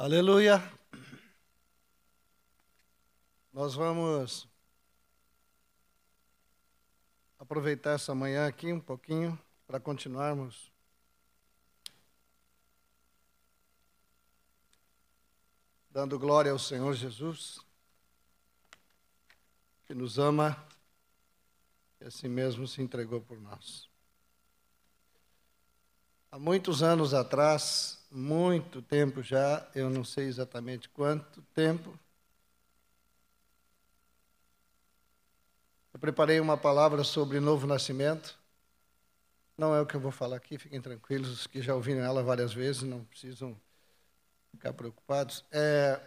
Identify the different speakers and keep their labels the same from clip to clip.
Speaker 1: Aleluia. Nós vamos aproveitar essa manhã aqui um pouquinho para continuarmos dando glória ao Senhor Jesus, que nos ama e assim mesmo se entregou por nós. Há muitos anos atrás, muito tempo já, eu não sei exatamente quanto tempo, eu preparei uma palavra sobre novo nascimento. Não é o que eu vou falar aqui, fiquem tranquilos, os que já ouviram ela várias vezes, não precisam ficar preocupados. É...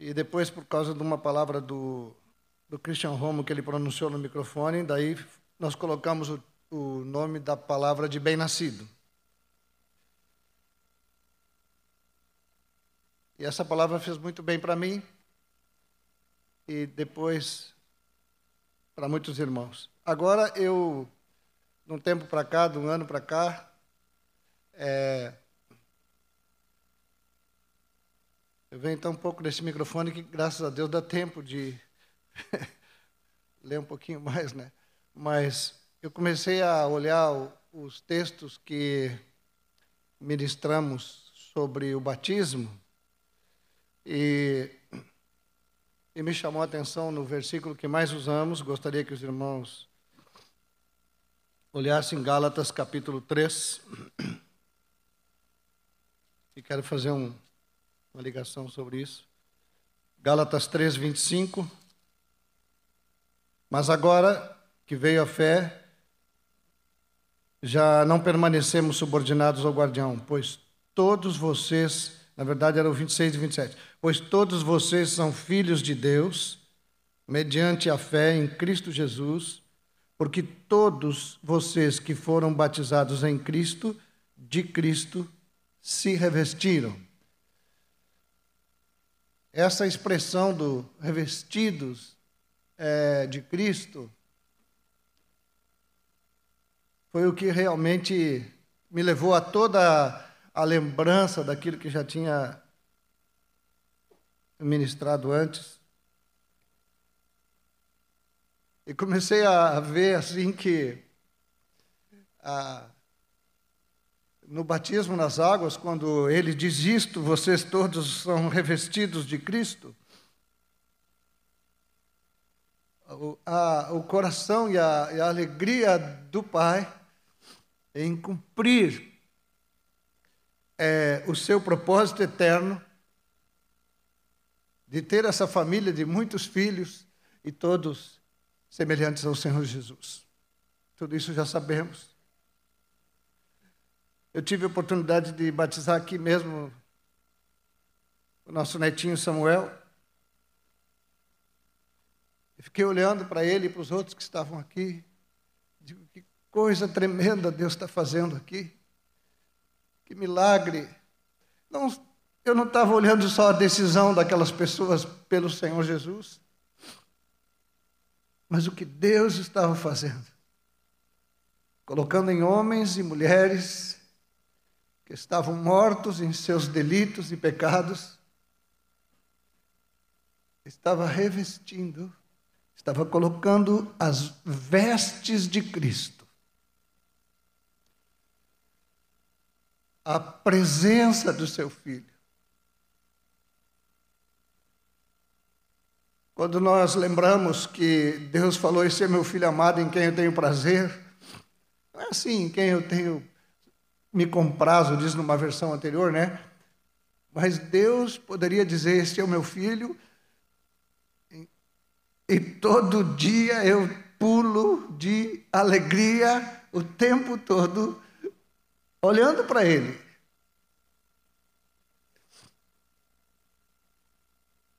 Speaker 1: E depois, por causa de uma palavra do, do Christian Romo que ele pronunciou no microfone, daí nós colocamos o o nome da palavra de bem-nascido. E essa palavra fez muito bem para mim e depois para muitos irmãos. Agora eu, de um tempo para cá, de um ano para cá, é, eu venho então um pouco desse microfone que, graças a Deus, dá tempo de ler um pouquinho mais, né? Mas eu comecei a olhar os textos que ministramos sobre o batismo e, e me chamou a atenção no versículo que mais usamos, gostaria que os irmãos olhassem Gálatas capítulo 3. E quero fazer um, uma ligação sobre isso. Gálatas 3, 25. Mas agora que veio a fé, já não permanecemos subordinados ao guardião, pois todos vocês, na verdade era o 26 e 27, pois todos vocês são filhos de Deus, mediante a fé em Cristo Jesus, porque todos vocês que foram batizados em Cristo, de Cristo, se revestiram. Essa expressão do revestidos é, de Cristo foi o que realmente me levou a toda a lembrança daquilo que já tinha ministrado antes. E comecei a ver assim que a, no batismo nas águas, quando ele diz isto, vocês todos são revestidos de Cristo. O, a, o coração e a, e a alegria do Pai em cumprir é, o seu propósito eterno de ter essa família de muitos filhos e todos semelhantes ao Senhor Jesus. Tudo isso já sabemos. Eu tive a oportunidade de batizar aqui mesmo o nosso netinho Samuel. E fiquei olhando para ele e para os outros que estavam aqui. Digo, que coisa tremenda Deus está fazendo aqui. Que milagre. Não, eu não estava olhando só a decisão daquelas pessoas pelo Senhor Jesus, mas o que Deus estava fazendo. Colocando em homens e mulheres que estavam mortos em seus delitos e pecados, estava revestindo, estava colocando as vestes de Cristo a presença do seu filho. Quando nós lembramos que Deus falou: Esse é meu filho amado em quem eu tenho prazer, não é assim, em quem eu tenho me comprazo, diz numa versão anterior, né? Mas Deus poderia dizer: Este é o meu filho, e todo dia eu pulo de alegria o tempo todo olhando para ele.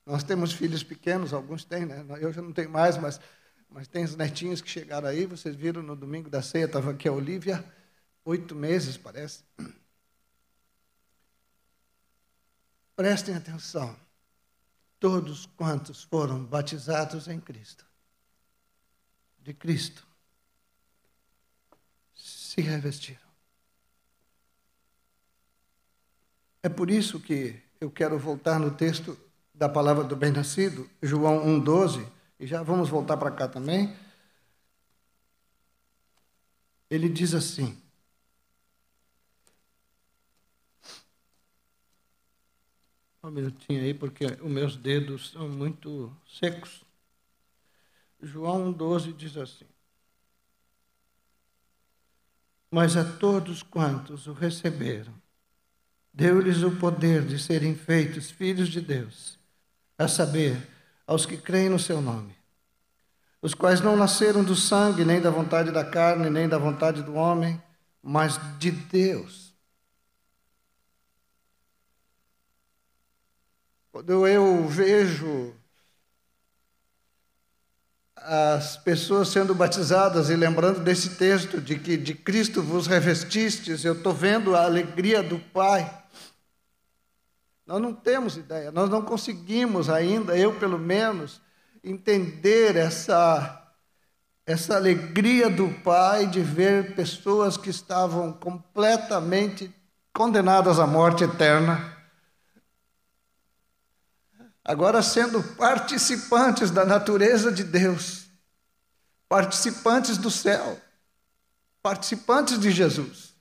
Speaker 1: Nós temos filhos pequenos, alguns têm, né? Eu já não tenho mais, mas, mas tem os netinhos que chegaram aí. Vocês viram no domingo da ceia, estava aqui a Olivia, oito meses, parece. Prestem atenção. Todos quantos foram batizados em Cristo, de Cristo, se revestiram. É por isso que eu quero voltar no texto da palavra do bem-nascido, João 1,12, e já vamos voltar para cá também. Ele diz assim: Um minutinho aí, porque os meus dedos são muito secos. João 12 diz assim: Mas a todos quantos o receberam, deu-lhes o poder de serem feitos filhos de Deus, a saber, aos que creem no seu nome, os quais não nasceram do sangue, nem da vontade da carne, nem da vontade do homem, mas de Deus. Quando eu vejo as pessoas sendo batizadas e lembrando desse texto de que de Cristo vos revestistes, eu estou vendo a alegria do Pai. Nós não temos ideia, nós não conseguimos ainda, eu pelo menos, entender essa essa alegria do Pai de ver pessoas que estavam completamente condenadas à morte eterna agora sendo participantes da natureza de Deus, participantes do céu, participantes de Jesus.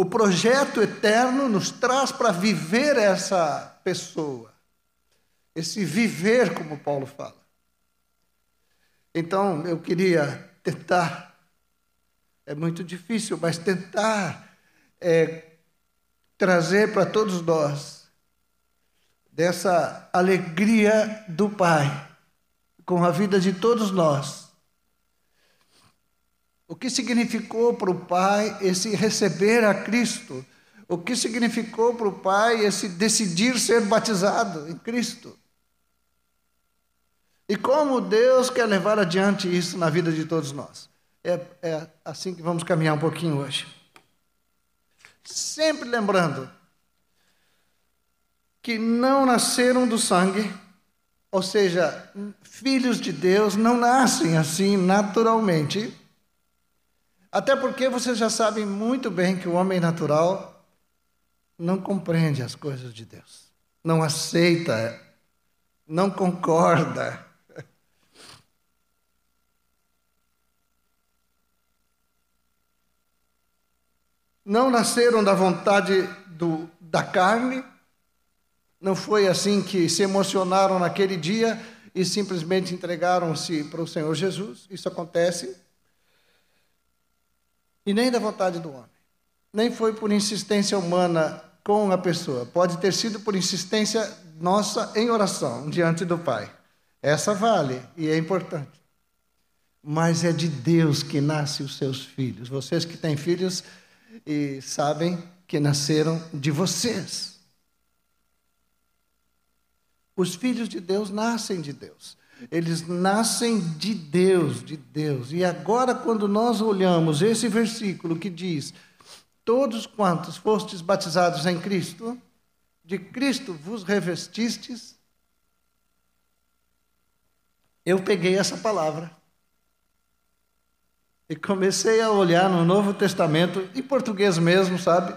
Speaker 1: O projeto eterno nos traz para viver essa pessoa, esse viver, como Paulo fala. Então, eu queria tentar, é muito difícil, mas tentar é, trazer para todos nós dessa alegria do Pai com a vida de todos nós. O que significou para o Pai esse receber a Cristo? O que significou para o Pai esse decidir ser batizado em Cristo? E como Deus quer levar adiante isso na vida de todos nós? É, é assim que vamos caminhar um pouquinho hoje. Sempre lembrando que não nasceram do sangue, ou seja, filhos de Deus não nascem assim naturalmente. Até porque vocês já sabem muito bem que o homem natural não compreende as coisas de Deus, não aceita, não concorda. Não nasceram da vontade do, da carne, não foi assim que se emocionaram naquele dia e simplesmente entregaram-se para o Senhor Jesus. Isso acontece. E nem da vontade do homem. Nem foi por insistência humana com a pessoa. Pode ter sido por insistência nossa em oração diante do Pai. Essa vale e é importante. Mas é de Deus que nascem os seus filhos. Vocês que têm filhos e sabem que nasceram de vocês. Os filhos de Deus nascem de Deus. Eles nascem de Deus, de Deus. E agora, quando nós olhamos esse versículo que diz: Todos quantos fostes batizados em Cristo, de Cristo vos revestistes, eu peguei essa palavra e comecei a olhar no Novo Testamento, em português mesmo, sabe?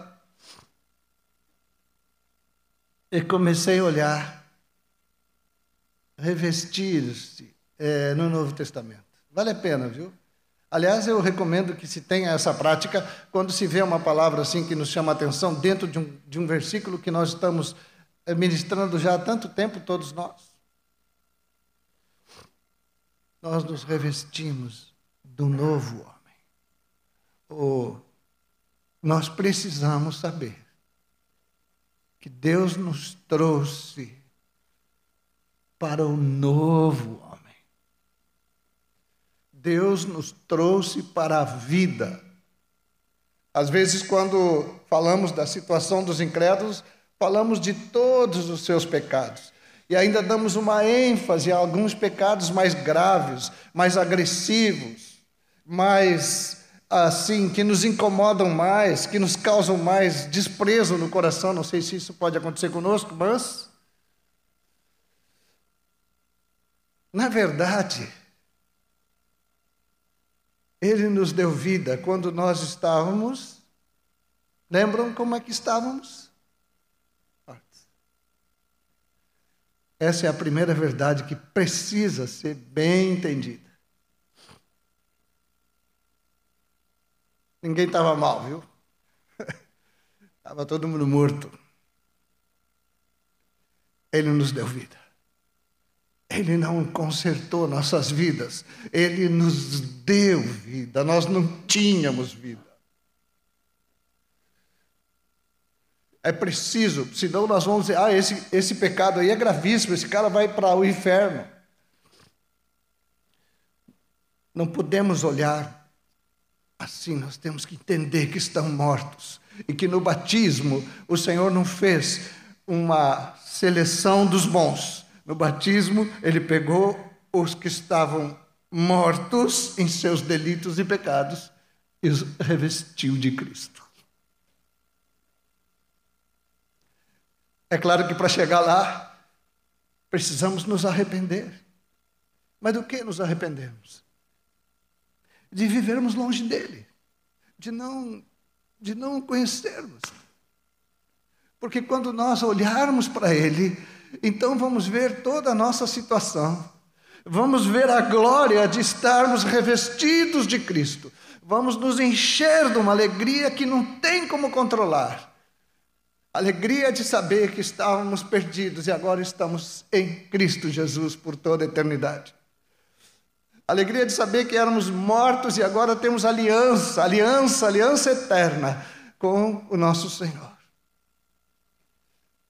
Speaker 1: E comecei a olhar revestir-se é, no Novo Testamento. Vale a pena, viu? Aliás, eu recomendo que se tenha essa prática quando se vê uma palavra assim que nos chama a atenção dentro de um, de um versículo que nós estamos é, ministrando já há tanto tempo, todos nós. Nós nos revestimos do novo homem. O, nós precisamos saber que Deus nos trouxe para o novo homem. Deus nos trouxe para a vida. Às vezes, quando falamos da situação dos incrédulos, falamos de todos os seus pecados. E ainda damos uma ênfase a alguns pecados mais graves, mais agressivos, mais assim, que nos incomodam mais, que nos causam mais desprezo no coração. Não sei se isso pode acontecer conosco, mas Na verdade, Ele nos deu vida quando nós estávamos Lembram como é que estávamos? Essa é a primeira verdade que precisa ser bem entendida. Ninguém estava mal, viu? Estava todo mundo morto. Ele nos deu vida. Ele não consertou nossas vidas. Ele nos deu vida. Nós não tínhamos vida. É preciso, senão nós vamos dizer, ah, esse, esse pecado aí é gravíssimo, esse cara vai para o inferno. Não podemos olhar assim, nós temos que entender que estão mortos e que no batismo o Senhor não fez uma seleção dos bons. No batismo, ele pegou os que estavam mortos em seus delitos e pecados e os revestiu de Cristo. É claro que para chegar lá, precisamos nos arrepender. Mas do que nos arrependemos? De vivermos longe dele, de não, de não conhecermos. Porque quando nós olharmos para ele, então vamos ver toda a nossa situação. Vamos ver a glória de estarmos revestidos de Cristo. Vamos nos encher de uma alegria que não tem como controlar. Alegria de saber que estávamos perdidos e agora estamos em Cristo Jesus por toda a eternidade. Alegria de saber que éramos mortos e agora temos aliança, aliança, aliança eterna com o nosso Senhor.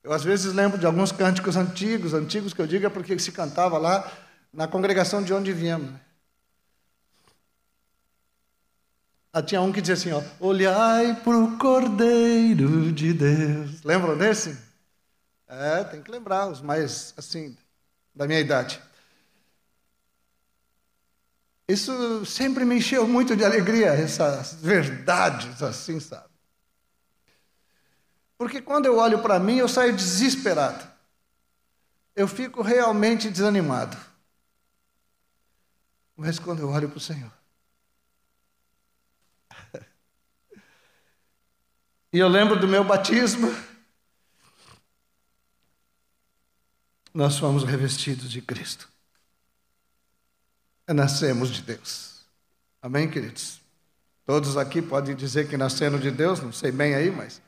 Speaker 1: Eu às vezes lembro de alguns cânticos antigos, antigos que eu digo é porque se cantava lá na congregação de onde viemos. Ah, tinha um que dizia assim, ó, olhai para o Cordeiro de Deus. Lembram desse? É, tem que lembrar, os mais, assim, da minha idade. Isso sempre me encheu muito de alegria, essas verdades assim, sabe? Porque quando eu olho para mim, eu saio desesperado. Eu fico realmente desanimado. Mas quando eu olho para o Senhor, E eu lembro do meu batismo. Nós fomos revestidos de Cristo. Nascemos de Deus. Amém, queridos? Todos aqui podem dizer que nasceram de Deus, não sei bem aí, mas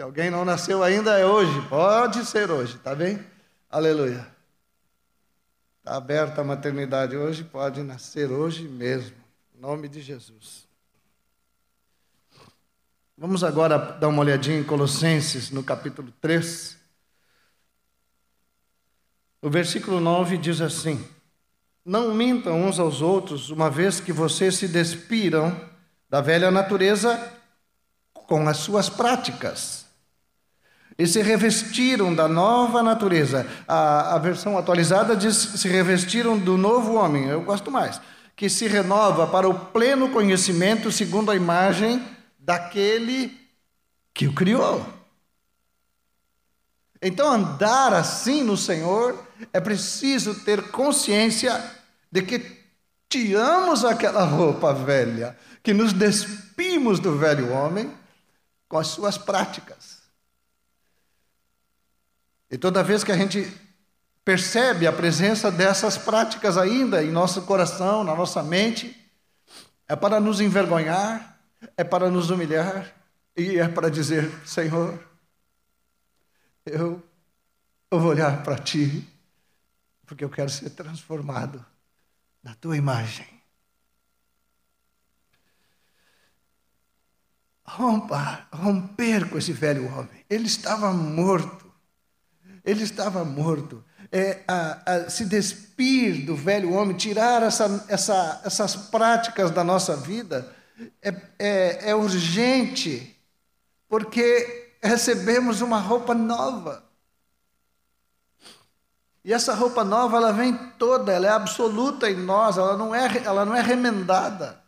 Speaker 1: se alguém não nasceu ainda é hoje, pode ser hoje, tá bem? Aleluia. Está aberta a maternidade hoje, pode nascer hoje mesmo, em nome de Jesus. Vamos agora dar uma olhadinha em Colossenses, no capítulo 3. O versículo 9 diz assim: Não mintam uns aos outros, uma vez que vocês se despiram da velha natureza com as suas práticas e se revestiram da nova natureza. A, a versão atualizada diz: se revestiram do novo homem. Eu gosto mais. Que se renova para o pleno conhecimento segundo a imagem daquele que o criou. Então, andar assim no Senhor é preciso ter consciência de que tiramos aquela roupa velha, que nos despimos do velho homem com as suas práticas. E toda vez que a gente percebe a presença dessas práticas ainda em nosso coração, na nossa mente, é para nos envergonhar, é para nos humilhar e é para dizer: Senhor, eu, eu vou olhar para Ti, porque eu quero ser transformado na Tua imagem. Rompa, romper com esse velho homem. Ele estava morto. Ele estava morto. É, a, a, se despir do velho homem, tirar essa, essa, essas práticas da nossa vida é, é, é urgente, porque recebemos uma roupa nova. E essa roupa nova, ela vem toda, ela é absoluta em nós, ela não é, ela não é remendada.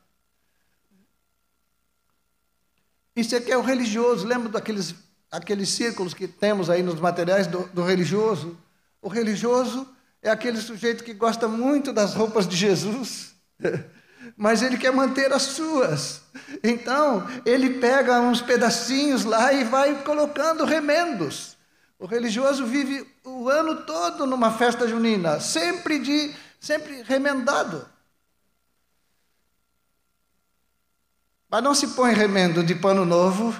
Speaker 1: Isso aqui é o religioso, lembra daqueles aqueles círculos que temos aí nos materiais do, do religioso? O religioso é aquele sujeito que gosta muito das roupas de Jesus. mas ele quer manter as suas. Então, ele pega uns pedacinhos lá e vai colocando remendos. O religioso vive o ano todo numa festa junina, sempre de sempre remendado. Mas não se põe remendo de pano novo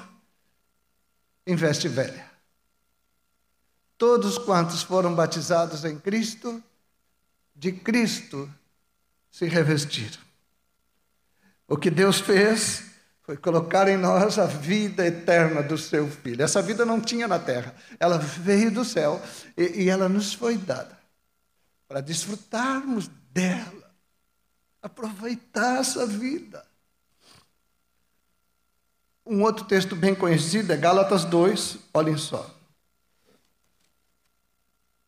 Speaker 1: em veste velha. Todos quantos foram batizados em Cristo, de Cristo se revestiram. O que Deus fez foi colocar em nós a vida eterna do seu Filho. Essa vida não tinha na terra, ela veio do céu e, e ela nos foi dada para desfrutarmos dela, aproveitar essa vida. Um outro texto bem conhecido é Gálatas 2, olhem só.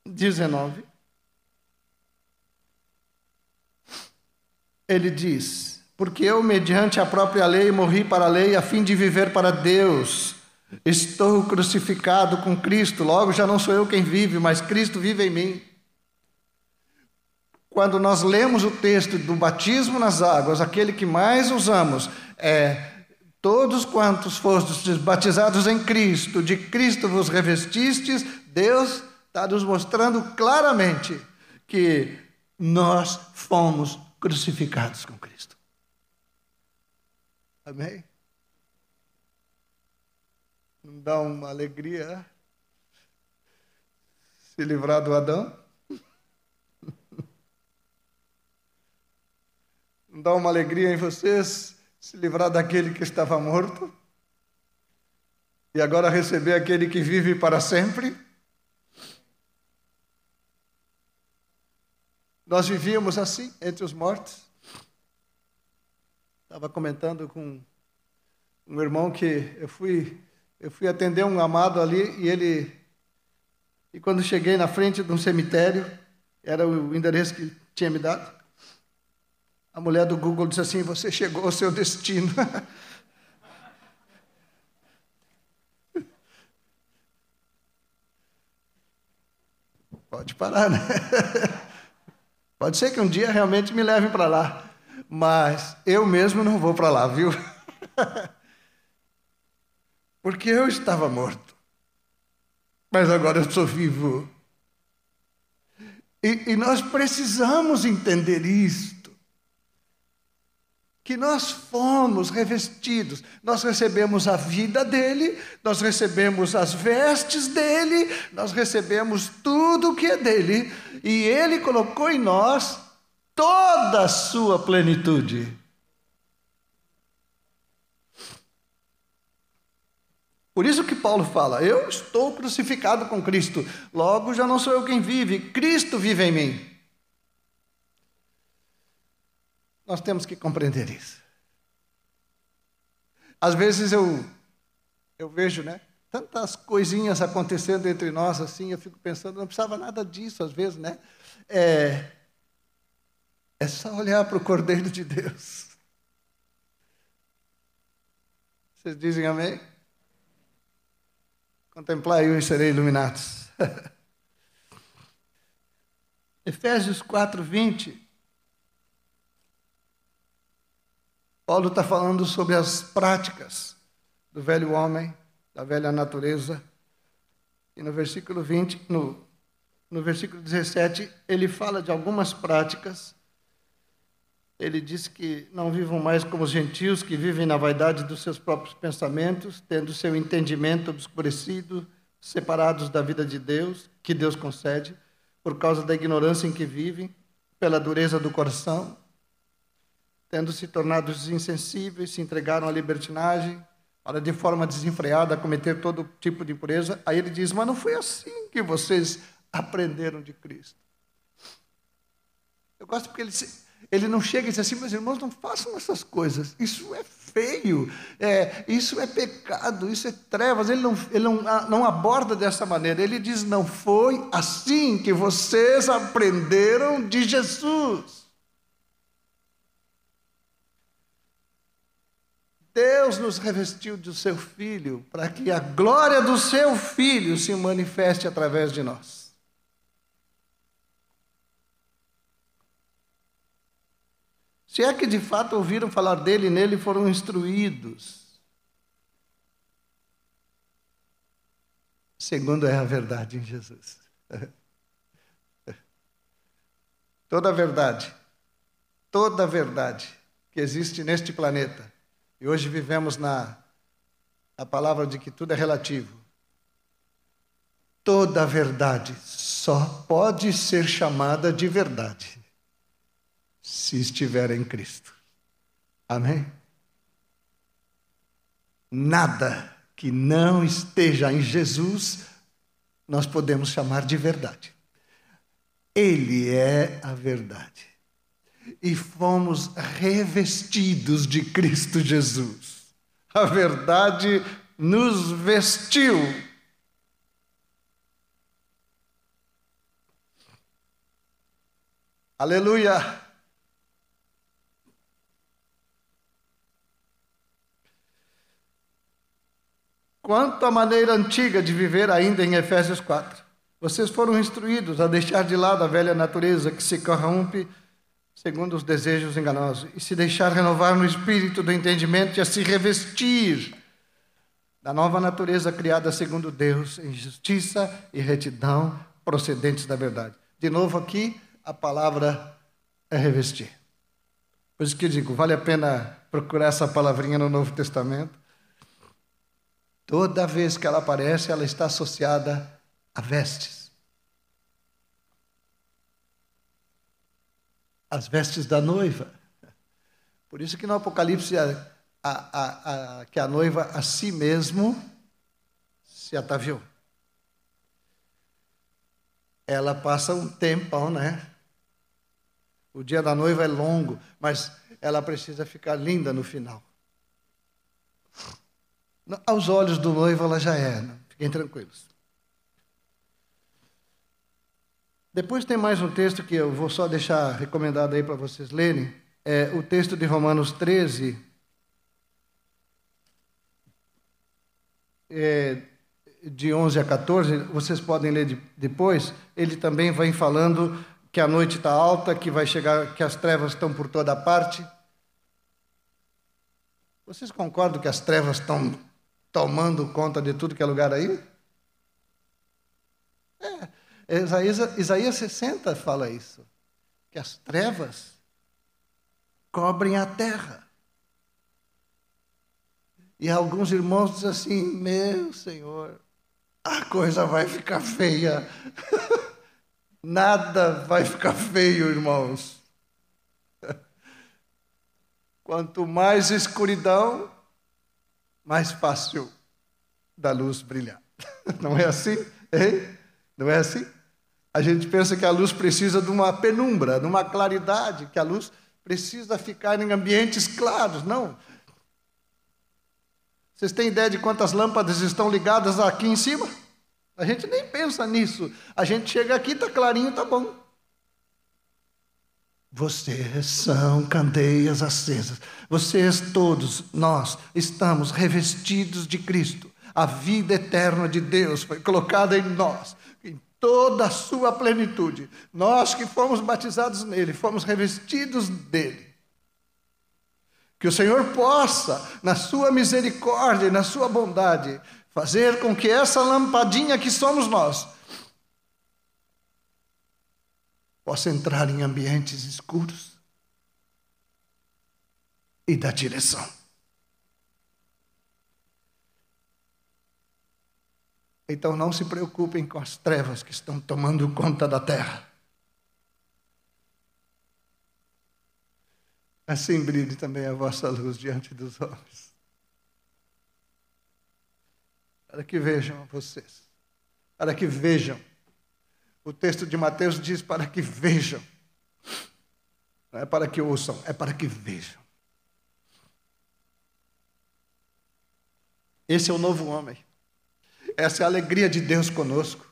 Speaker 1: 19. Ele diz: Porque eu, mediante a própria lei, morri para a lei a fim de viver para Deus. Estou crucificado com Cristo, logo já não sou eu quem vive, mas Cristo vive em mim. Quando nós lemos o texto do batismo nas águas, aquele que mais usamos é Todos quantos fostes batizados em Cristo, de Cristo vos revestistes, Deus está nos mostrando claramente que nós fomos crucificados com Cristo. Amém? Não dá uma alegria se livrar do Adão? Não dá uma alegria em vocês se livrar daquele que estava morto e agora receber aquele que vive para sempre. Nós vivíamos assim entre os mortos. Estava comentando com um irmão que eu fui eu fui atender um amado ali e ele e quando cheguei na frente de um cemitério, era o endereço que tinha me dado. A mulher do Google disse assim: Você chegou ao seu destino. Pode parar, né? Pode ser que um dia realmente me levem para lá, mas eu mesmo não vou para lá, viu? Porque eu estava morto, mas agora eu sou vivo. E, e nós precisamos entender isso que nós fomos revestidos, nós recebemos a vida dele, nós recebemos as vestes dele, nós recebemos tudo o que é dele, e ele colocou em nós toda a sua plenitude. Por isso que Paulo fala: Eu estou crucificado com Cristo, logo já não sou eu quem vive, Cristo vive em mim. Nós temos que compreender isso. Às vezes eu, eu vejo, né? Tantas coisinhas acontecendo entre nós assim, eu fico pensando, não precisava nada disso, às vezes, né? É, é só olhar para o Cordeiro de Deus. Vocês dizem amém? Contemplai e serei iluminados. Efésios 4, 20 Paulo está falando sobre as práticas do velho homem, da velha natureza. E no versículo 20, no, no versículo 17, ele fala de algumas práticas. Ele diz que não vivam mais como os gentios, que vivem na vaidade dos seus próprios pensamentos, tendo seu entendimento obscurecido, separados da vida de Deus, que Deus concede, por causa da ignorância em que vivem, pela dureza do coração tendo se tornado insensíveis, se entregaram à libertinagem, para de forma desenfreada cometer todo tipo de impureza. Aí ele diz: Mas não foi assim que vocês aprenderam de Cristo. Eu gosto porque ele, ele não chega e diz assim: Meus irmãos, não façam essas coisas, isso é feio, é, isso é pecado, isso é trevas. Ele, não, ele não, não aborda dessa maneira. Ele diz: Não foi assim que vocês aprenderam de Jesus. Deus nos revestiu do seu Filho para que a glória do seu Filho se manifeste através de nós. Se é que de fato ouviram falar dele e nele foram instruídos. Segundo é a verdade em Jesus. Toda a verdade, toda a verdade que existe neste planeta, e hoje vivemos na a palavra de que tudo é relativo. Toda a verdade só pode ser chamada de verdade se estiver em Cristo. Amém? Nada que não esteja em Jesus nós podemos chamar de verdade. Ele é a verdade. E fomos revestidos de Cristo Jesus. A verdade nos vestiu. Aleluia! Quanto à maneira antiga de viver, ainda em Efésios 4, vocês foram instruídos a deixar de lado a velha natureza que se corrompe segundo os desejos enganosos e se deixar renovar no espírito do entendimento e a se revestir da nova natureza criada segundo Deus, em justiça e retidão procedentes da verdade. De novo aqui, a palavra é revestir. Por isso que eu digo, vale a pena procurar essa palavrinha no Novo Testamento Toda vez que ela aparece, ela está associada a vestes. As vestes da noiva. Por isso que no Apocalipse a, a, a, que a noiva a si mesmo se ataviou. Ela passa um tempão, né? O dia da noiva é longo, mas ela precisa ficar linda no final. Aos olhos do noivo ela já é, né? fiquem tranquilos. Depois tem mais um texto que eu vou só deixar recomendado aí para vocês lerem. É o texto de Romanos 13. É, de 11 a 14, vocês podem ler de, depois. Ele também vai falando que a noite está alta, que vai chegar, que as trevas estão por toda parte. Vocês concordam que as trevas estão tomando conta de tudo que é lugar aí? É, Isaías, Isaías 60 fala isso, que as trevas cobrem a terra. E alguns irmãos dizem assim: Meu Senhor, a coisa vai ficar feia. Nada vai ficar feio, irmãos. Quanto mais escuridão, mais fácil da luz brilhar. Não é assim? Hein? Não é assim? A gente pensa que a luz precisa de uma penumbra, de uma claridade, que a luz precisa ficar em ambientes claros. Não. Vocês têm ideia de quantas lâmpadas estão ligadas aqui em cima? A gente nem pensa nisso. A gente chega aqui, está clarinho, está bom. Vocês são candeias acesas. Vocês todos, nós, estamos revestidos de Cristo. A vida eterna de Deus foi colocada em nós, toda a sua plenitude. Nós que fomos batizados nele, fomos revestidos dele. Que o Senhor possa, na sua misericórdia e na sua bondade, fazer com que essa lampadinha que somos nós possa entrar em ambientes escuros e dar direção. Então não se preocupem com as trevas que estão tomando conta da terra. Assim brilhe também a vossa luz diante dos homens. Para que vejam vocês. Para que vejam o texto de Mateus diz para que vejam. Não é para que ouçam, é para que vejam. Esse é o novo homem. Essa é a alegria de Deus conosco.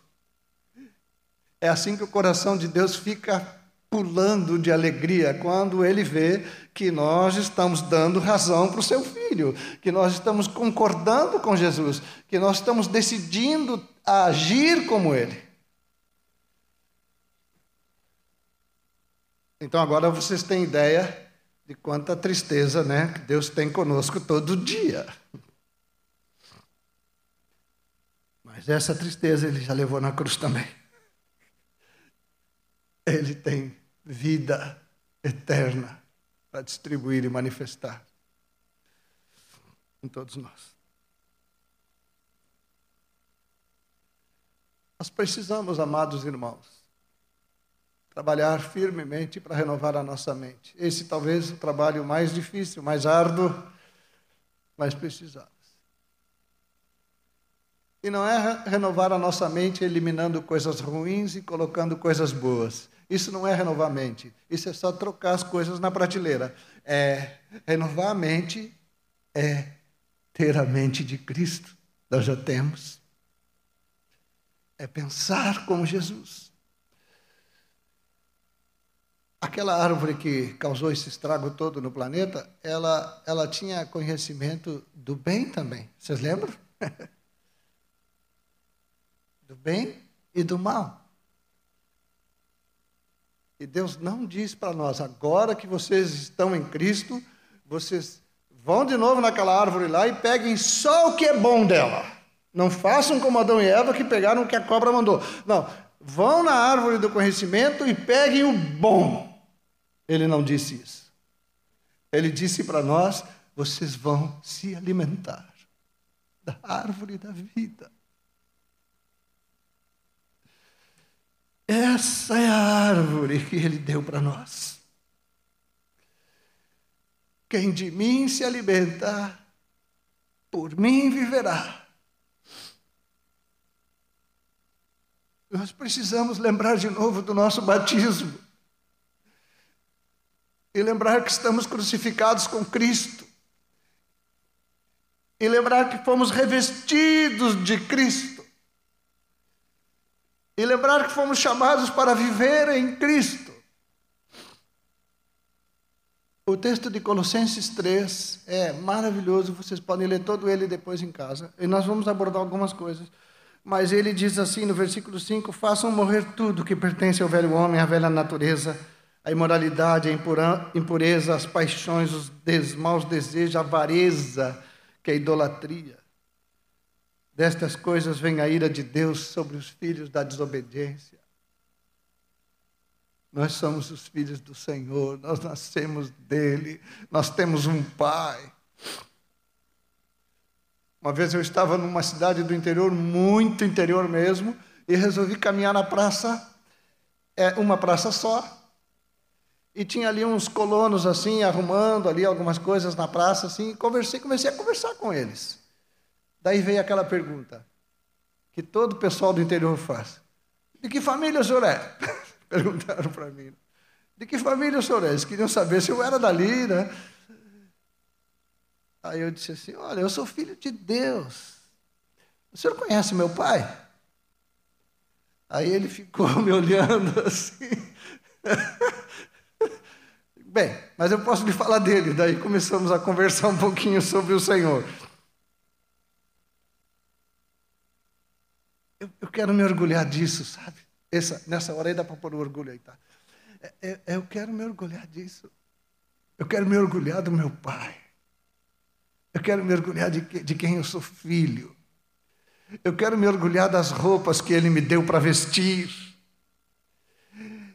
Speaker 1: É assim que o coração de Deus fica pulando de alegria quando ele vê que nós estamos dando razão para o seu filho, que nós estamos concordando com Jesus, que nós estamos decidindo agir como ele. Então agora vocês têm ideia de quanta tristeza, né? Que Deus tem conosco todo dia. Mas essa tristeza ele já levou na cruz também. Ele tem vida eterna para distribuir e manifestar em todos nós. Nós precisamos, amados irmãos, trabalhar firmemente para renovar a nossa mente. Esse talvez o trabalho mais difícil, mais árduo, mas precisamos. E não é renovar a nossa mente eliminando coisas ruins e colocando coisas boas. Isso não é renovar a mente. Isso é só trocar as coisas na prateleira. É renovar a mente é ter a mente de Cristo. Nós já temos. É pensar como Jesus. Aquela árvore que causou esse estrago todo no planeta, ela, ela tinha conhecimento do bem também. Vocês lembram? do bem e do mal. E Deus não diz para nós, agora que vocês estão em Cristo, vocês vão de novo naquela árvore lá e peguem só o que é bom dela. Não façam como Adão e Eva que pegaram o que a cobra mandou. Não, vão na árvore do conhecimento e peguem o bom. Ele não disse isso. Ele disse para nós: vocês vão se alimentar da árvore da vida. Essa é a árvore que ele deu para nós. Quem de mim se alimentar, por mim viverá. Nós precisamos lembrar de novo do nosso batismo e lembrar que estamos crucificados com Cristo, e lembrar que fomos revestidos de Cristo, e lembrar que fomos chamados para viver em Cristo. O texto de Colossenses 3 é maravilhoso, vocês podem ler todo ele depois em casa, e nós vamos abordar algumas coisas. Mas ele diz assim no versículo 5: Façam morrer tudo que pertence ao velho homem, à velha natureza a imoralidade, a impureza, as paixões, os maus desejos, a avareza, que é a idolatria. Destas coisas vem a ira de Deus sobre os filhos da desobediência. Nós somos os filhos do Senhor, nós nascemos dele, nós temos um Pai. Uma vez eu estava numa cidade do interior, muito interior mesmo, e resolvi caminhar na praça, é uma praça só, e tinha ali uns colonos assim, arrumando ali algumas coisas na praça, assim, e conversei, comecei a conversar com eles. Daí veio aquela pergunta que todo o pessoal do interior faz. De que família o senhor é? Perguntaram para mim. De que família o senhor é? Eles queriam saber se eu era dali, né? Aí eu disse assim, olha, eu sou filho de Deus. O senhor conhece meu pai? Aí ele ficou me olhando assim. Bem, mas eu posso lhe falar dele. Daí começamos a conversar um pouquinho sobre o Senhor. Eu, eu quero me orgulhar disso, sabe? Essa, nessa hora aí dá para pôr o orgulho aí, tá? É, é, é, eu quero me orgulhar disso. Eu quero me orgulhar do meu pai. Eu quero me orgulhar de, de quem eu sou filho. Eu quero me orgulhar das roupas que ele me deu para vestir.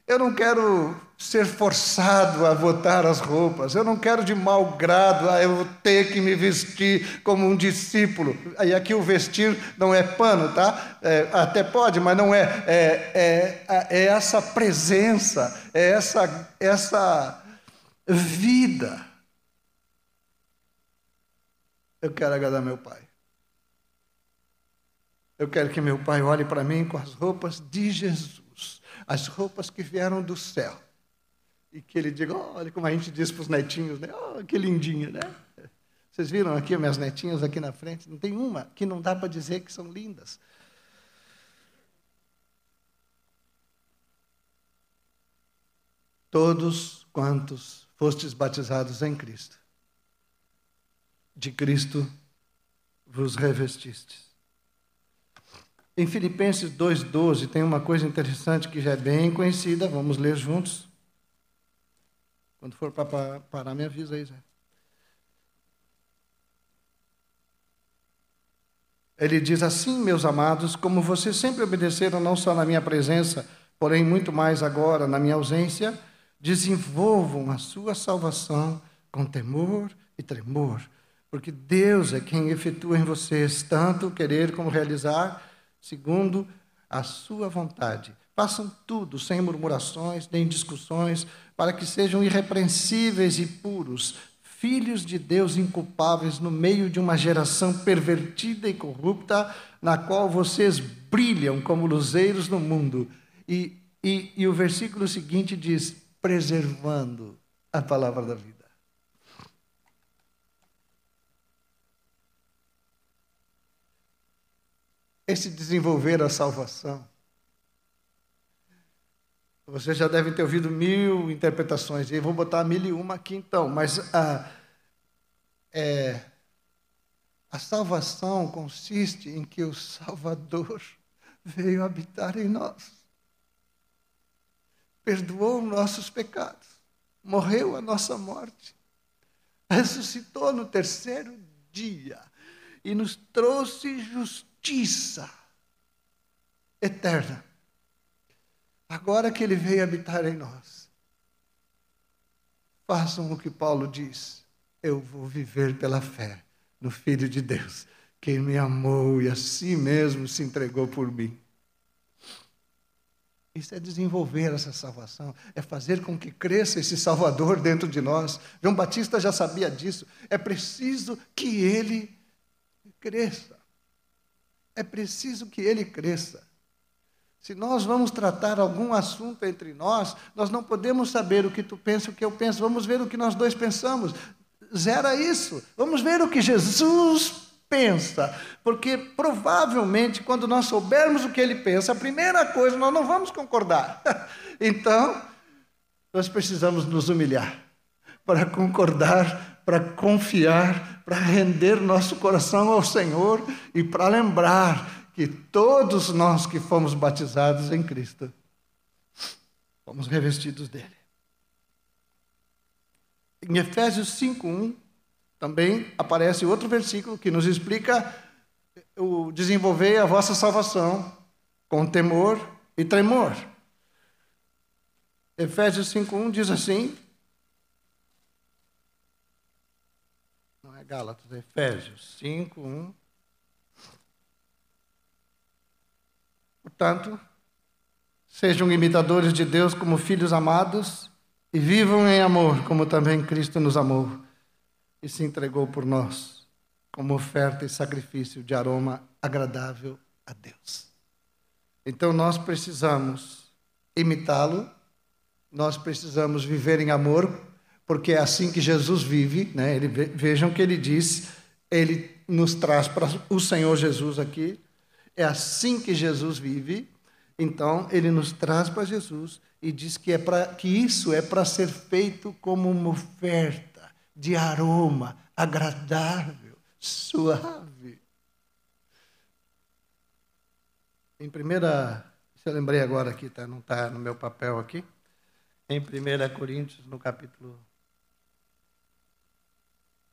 Speaker 1: Eu não quero ser forçado a botar as roupas. Eu não quero de mau grado, ah, eu ter que me vestir como um discípulo. E aqui o vestir não é pano, tá? É, até pode, mas não é. É, é. é essa presença, é essa, essa vida. Eu quero agradar meu pai. Eu quero que meu pai olhe para mim com as roupas de Jesus as roupas que vieram do céu. E que ele diga, olha como a gente diz para os netinhos, né? Oh, que lindinha, né? Vocês viram aqui minhas netinhas aqui na frente? Não tem uma que não dá para dizer que são lindas. Todos quantos fostes batizados em Cristo, de Cristo vos revestistes. Em Filipenses 2,12 tem uma coisa interessante que já é bem conhecida, vamos ler juntos. Quando for para parar, me avisa aí, Zé. Ele diz assim, meus amados, como vocês sempre obedeceram, não só na minha presença, porém muito mais agora na minha ausência, desenvolvam a sua salvação com temor e tremor, porque Deus é quem efetua em vocês tanto querer como realizar, segundo a sua vontade. Façam tudo sem murmurações nem discussões, para que sejam irrepreensíveis e puros, filhos de Deus inculpáveis no meio de uma geração pervertida e corrupta, na qual vocês brilham como luzeiros no mundo. E, e, e o versículo seguinte diz: preservando a palavra da vida. Esse desenvolver a salvação. Vocês já devem ter ouvido mil interpretações, e vou botar mil e uma aqui então, mas a, é, a salvação consiste em que o Salvador veio habitar em nós, perdoou nossos pecados, morreu a nossa morte, ressuscitou no terceiro dia. E nos trouxe justiça eterna agora que ele veio habitar em nós, façam o que Paulo diz: eu vou viver pela fé no Filho de Deus, quem me amou e a si mesmo se entregou por mim. Isso é desenvolver essa salvação, é fazer com que cresça esse Salvador dentro de nós. João Batista já sabia disso. É preciso que ele cresça. É preciso que ele cresça. Se nós vamos tratar algum assunto entre nós, nós não podemos saber o que tu pensa, o que eu penso. Vamos ver o que nós dois pensamos. Zera isso. Vamos ver o que Jesus pensa. Porque provavelmente, quando nós soubermos o que ele pensa, a primeira coisa, nós não vamos concordar. Então, nós precisamos nos humilhar para concordar, para confiar, para render nosso coração ao Senhor e para lembrar que todos nós que fomos batizados em Cristo fomos revestidos dele. Em Efésios 5:1 também aparece outro versículo que nos explica o desenvolver a vossa salvação com temor e tremor. Efésios 5:1 diz assim: Não é Gálatas, é Efésios 5:1 Portanto, sejam imitadores de Deus como filhos amados e vivam em amor, como também Cristo nos amou e se entregou por nós como oferta e sacrifício de aroma agradável a Deus. Então nós precisamos imitá-lo, nós precisamos viver em amor, porque é assim que Jesus vive, né? Ele, vejam que ele diz, ele nos traz para o Senhor Jesus aqui, é assim que Jesus vive. Então, ele nos traz para Jesus e diz que, é pra, que isso é para ser feito como uma oferta de aroma agradável, suave. Em primeira, se eu lembrei agora aqui, tá? não está no meu papel aqui. Em 1 Coríntios, no capítulo.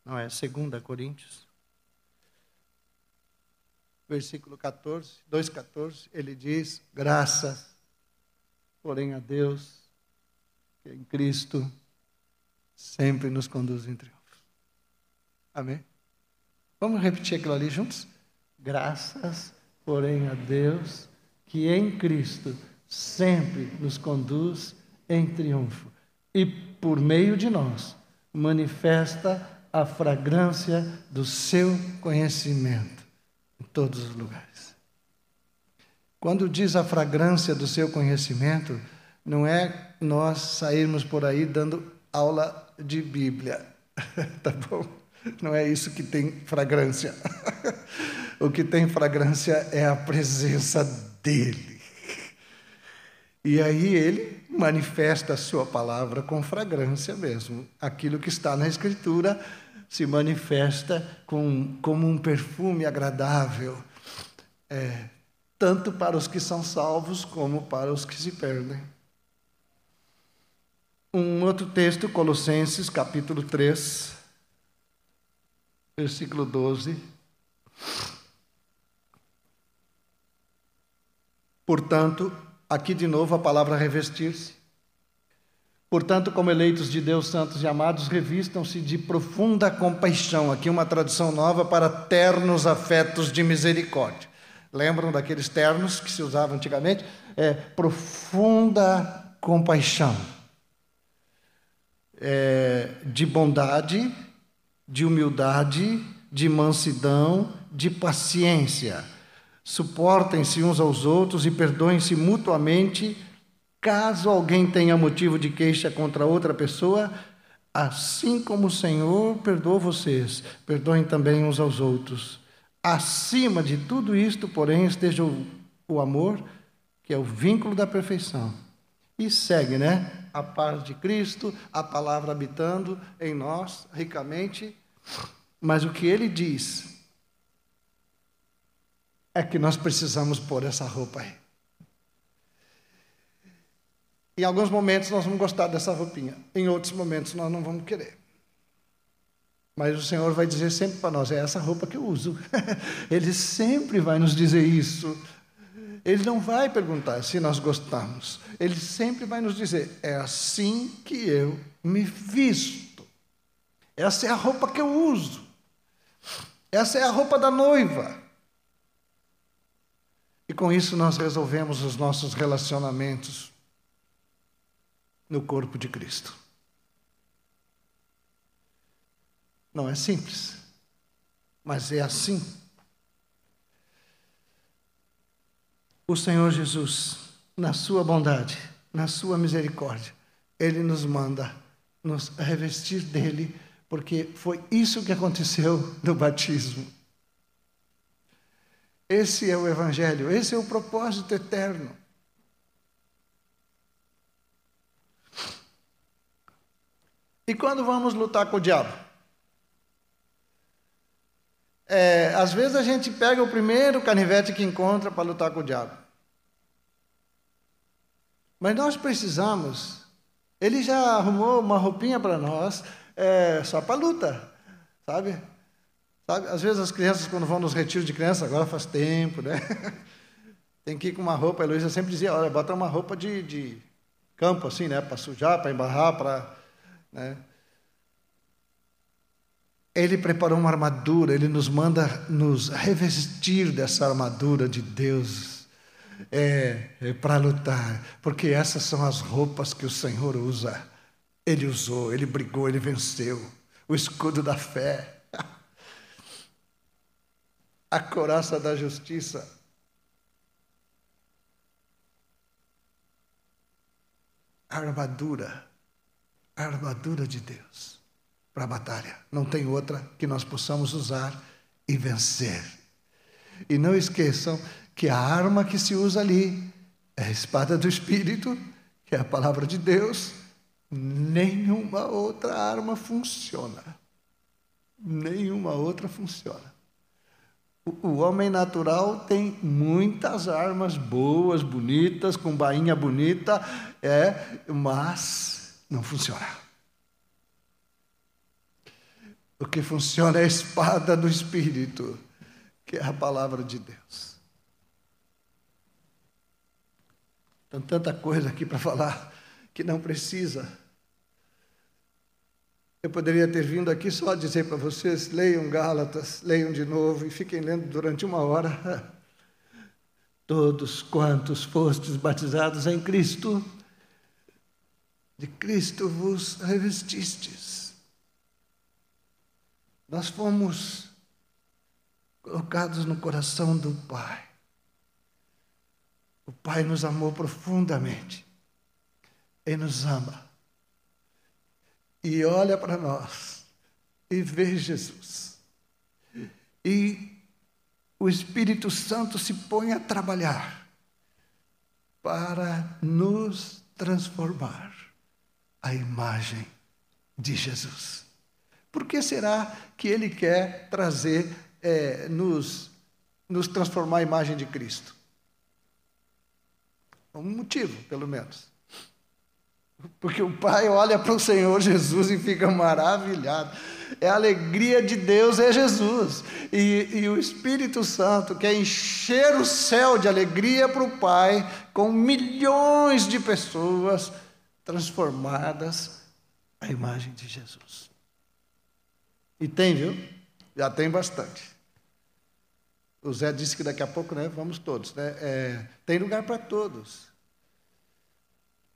Speaker 1: Não é, 2 Coríntios versículo 14, 2,14, ele diz: graças, porém a Deus, que em Cristo sempre nos conduz em triunfo. Amém? Vamos repetir aquilo ali juntos? Graças, porém a Deus, que em Cristo sempre nos conduz em triunfo e por meio de nós manifesta a fragrância do seu conhecimento em todos os lugares. Quando diz a fragrância do seu conhecimento, não é nós sairmos por aí dando aula de Bíblia, tá bom? Não é isso que tem fragrância. o que tem fragrância é a presença dele. E aí ele manifesta a sua palavra com fragrância mesmo. Aquilo que está na Escritura se manifesta com, como um perfume agradável, é, tanto para os que são salvos como para os que se perdem. Um outro texto, Colossenses, capítulo 3, versículo 12. Portanto, aqui de novo a palavra revestir-se. Portanto, como eleitos de Deus, santos e amados, revistam-se de profunda compaixão. Aqui uma tradução nova para ternos afetos de misericórdia. Lembram daqueles ternos que se usavam antigamente? É profunda compaixão. É, de bondade, de humildade, de mansidão, de paciência. Suportem-se uns aos outros e perdoem-se mutuamente Caso alguém tenha motivo de queixa contra outra pessoa, assim como o Senhor perdoou vocês, perdoem também uns aos outros. Acima de tudo isto, porém, esteja o, o amor, que é o vínculo da perfeição. E segue, né? A paz de Cristo, a palavra habitando em nós ricamente. Mas o que ele diz é que nós precisamos pôr essa roupa aí. Em alguns momentos nós vamos gostar dessa roupinha, em outros momentos nós não vamos querer. Mas o Senhor vai dizer sempre para nós: é essa roupa que eu uso. Ele sempre vai nos dizer isso. Ele não vai perguntar se nós gostamos. Ele sempre vai nos dizer: é assim que eu me visto. Essa é a roupa que eu uso. Essa é a roupa da noiva. E com isso nós resolvemos os nossos relacionamentos no corpo de Cristo. Não é simples, mas é assim. O Senhor Jesus, na sua bondade, na sua misericórdia, Ele nos manda nos revestir dele, porque foi isso que aconteceu no batismo. Esse é o Evangelho, esse é o propósito eterno. E quando vamos lutar com o diabo? É, às vezes a gente pega o primeiro canivete que encontra para lutar com o diabo. Mas nós precisamos. Ele já arrumou uma roupinha para nós, é, só para luta, sabe? sabe? Às vezes as crianças, quando vão nos retiros de criança, agora faz tempo, né? Tem que ir com uma roupa. A Heloísa sempre dizia: olha, bota uma roupa de, de campo, assim, né? Para sujar, para embarrar, para né? Ele preparou uma armadura, ele nos manda nos revestir dessa armadura de Deus é, é para lutar, porque essas são as roupas que o Senhor usa. Ele usou, ele brigou, ele venceu. O escudo da fé, a coraça da justiça. A armadura a armadura de Deus para a batalha. Não tem outra que nós possamos usar e vencer. E não esqueçam que a arma que se usa ali é a espada do Espírito, que é a palavra de Deus. Nenhuma outra arma funciona. Nenhuma outra funciona. O homem natural tem muitas armas boas, bonitas, com bainha bonita, é, mas não funciona. O que funciona é a espada do Espírito, que é a palavra de Deus. Tem tanta coisa aqui para falar que não precisa. Eu poderia ter vindo aqui só dizer para vocês: leiam Gálatas, leiam de novo e fiquem lendo durante uma hora. Todos quantos fostes batizados em Cristo, de Cristo vos revestistes. Nós fomos colocados no coração do Pai. O Pai nos amou profundamente. Ele nos ama. E olha para nós e vê Jesus. E o Espírito Santo se põe a trabalhar para nos transformar a imagem de Jesus. Por que será que ele quer trazer, é, nos, nos transformar a imagem de Cristo? Um motivo, pelo menos. Porque o pai olha para o Senhor Jesus e fica maravilhado. É a alegria de Deus, é Jesus. E, e o Espírito Santo quer encher o céu de alegria para o Pai, com milhões de pessoas transformadas à imagem de Jesus. E tem, viu? Já tem bastante. O Zé disse que daqui a pouco, né, vamos todos. Né? É, tem lugar para todos.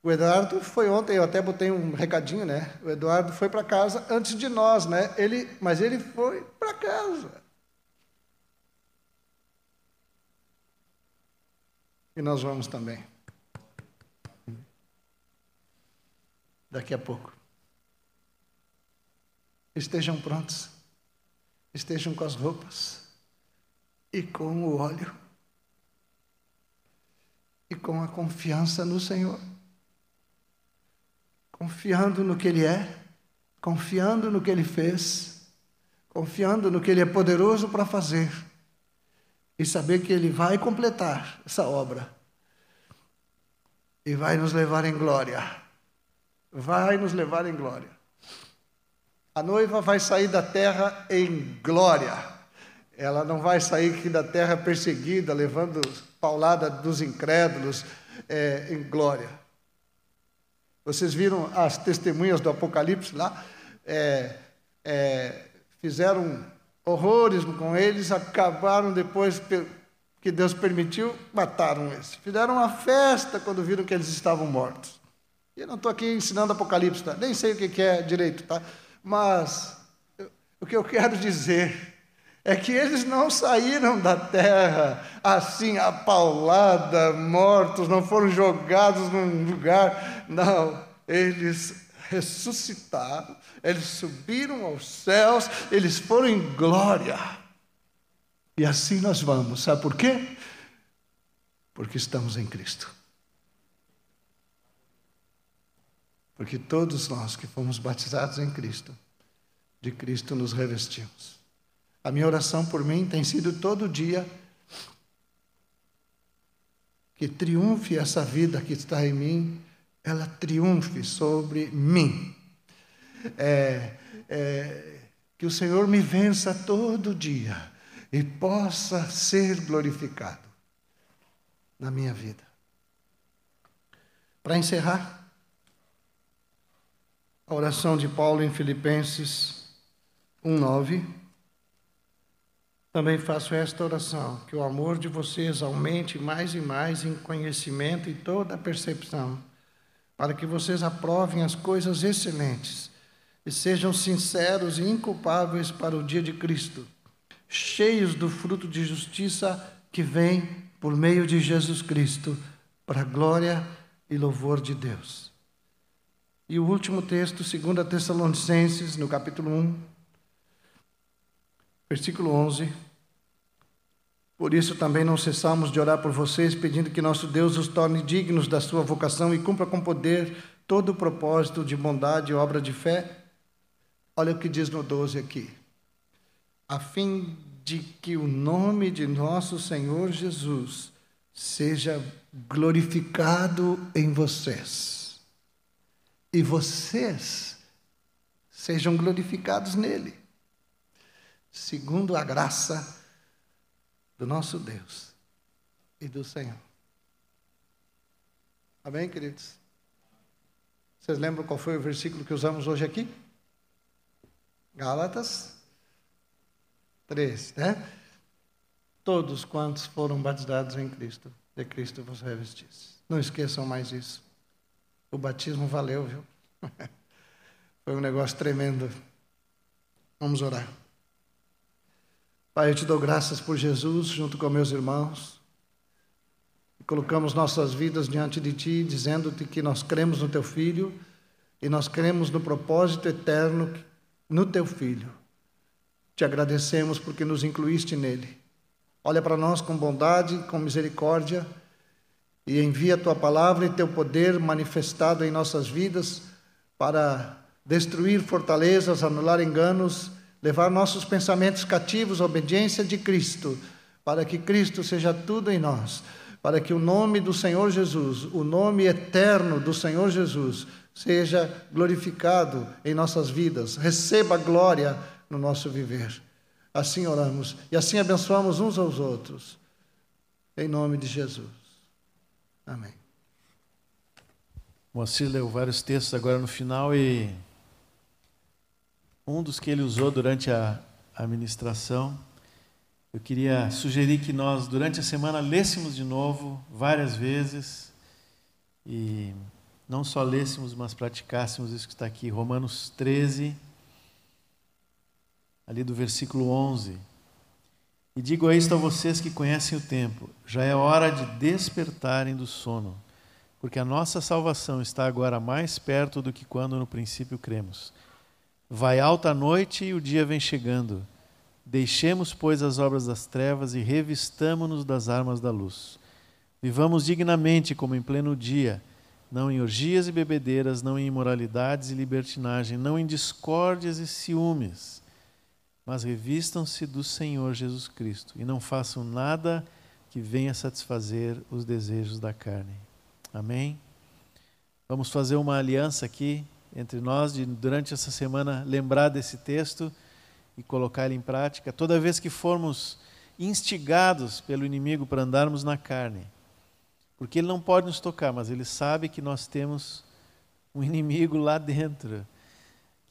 Speaker 1: O Eduardo foi ontem, eu até botei um recadinho, né? O Eduardo foi para casa antes de nós, né? Ele, mas ele foi para casa. E nós vamos também. Daqui a pouco. Estejam prontos. Estejam com as roupas e com o óleo e com a confiança no Senhor. Confiando no que Ele é, confiando no que Ele fez, confiando no que Ele é poderoso para fazer e saber que Ele vai completar essa obra e vai nos levar em glória. Vai nos levar em glória. A noiva vai sair da terra em glória. Ela não vai sair aqui da terra perseguida, levando paulada dos incrédulos é, em glória. Vocês viram as testemunhas do Apocalipse lá? É, é, fizeram horrores com eles, acabaram depois que Deus permitiu, mataram eles. Fizeram uma festa quando viram que eles estavam mortos. Eu não estou aqui ensinando Apocalipse, tá? nem sei o que é direito, tá? mas o que eu quero dizer é que eles não saíram da terra assim, apaulada, mortos, não foram jogados num lugar. Não, eles ressuscitaram, eles subiram aos céus, eles foram em glória. E assim nós vamos, sabe por quê? Porque estamos em Cristo. Porque todos nós que fomos batizados em Cristo, de Cristo nos revestimos. A minha oração por mim tem sido todo dia que triunfe essa vida que está em mim, ela triunfe sobre mim. É, é, que o Senhor me vença todo dia e possa ser glorificado na minha vida. Para encerrar, a oração de Paulo em Filipenses 1:9 também faço esta oração: que o amor de vocês aumente mais e mais em conhecimento e toda a percepção, para que vocês aprovem as coisas excelentes e sejam sinceros e inculpáveis para o dia de Cristo, cheios do fruto de justiça que vem por meio de Jesus Cristo, para a glória e louvor de Deus. E o último texto, 2 Tessalonicenses, no capítulo 1, versículo 11. Por isso também não cessamos de orar por vocês, pedindo que nosso Deus os torne dignos da sua vocação e cumpra com poder todo o propósito de bondade e obra de fé. Olha o que diz no 12 aqui. A fim de que o nome de nosso Senhor Jesus seja glorificado em vocês. E vocês sejam glorificados nele. Segundo a graça do nosso Deus e do Senhor. Amém, queridos? Vocês lembram qual foi o versículo que usamos hoje aqui? Gálatas 3, né? Todos quantos foram batizados em Cristo, de Cristo vos revestis. Não esqueçam mais isso. O batismo valeu, viu? Foi um negócio tremendo. Vamos orar. Pai, eu te dou graças por Jesus, junto com meus irmãos. Colocamos nossas vidas diante de Ti, dizendo-te que nós cremos no Teu Filho e nós cremos no propósito eterno no Teu Filho. Te agradecemos porque nos incluíste nele. Olha para nós com bondade, com misericórdia e envia a Tua palavra e Teu poder manifestado em nossas vidas para destruir fortalezas, anular enganos levar nossos pensamentos cativos à obediência de Cristo, para que Cristo seja tudo em nós, para que o nome do Senhor Jesus, o nome eterno do Senhor Jesus, seja glorificado em nossas vidas, receba glória no nosso viver. Assim oramos e assim abençoamos uns aos outros. Em nome de Jesus. Amém.
Speaker 2: Moacir leu vários textos agora no final e um dos que ele usou durante a administração, eu queria sugerir que nós, durante a semana, lêssemos de novo, várias vezes, e não só lêssemos, mas praticássemos isso que está aqui, Romanos 13, ali do versículo 11. E digo isto a vocês que conhecem o tempo: já é hora de despertarem do sono, porque a nossa salvação está agora mais perto do que quando no princípio cremos. Vai alta a noite e o dia vem chegando. Deixemos, pois, as obras das trevas e revistamo-nos das armas da luz. Vivamos dignamente, como em pleno dia, não em orgias e bebedeiras, não em imoralidades e libertinagem, não em discórdias e ciúmes mas revistam-se do Senhor Jesus Cristo e não façam nada que venha satisfazer os desejos da carne. Amém? Vamos fazer uma aliança aqui entre nós de durante essa semana lembrar desse texto e colocar ele em prática. Toda vez que formos instigados pelo inimigo para andarmos na carne, porque ele não pode nos tocar, mas ele sabe que nós temos um inimigo lá dentro,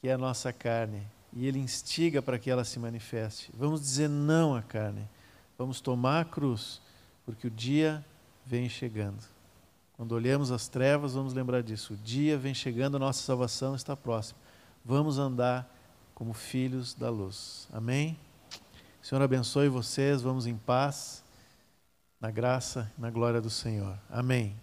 Speaker 2: que é a nossa carne e ele instiga para que ela se manifeste. Vamos dizer não à carne. Vamos tomar a cruz, porque o dia vem chegando. Quando olhamos as trevas, vamos lembrar disso. O dia vem chegando, a nossa salvação está próxima. Vamos andar como filhos da luz. Amém? O Senhor abençoe vocês. Vamos em paz, na graça e na glória do Senhor. Amém.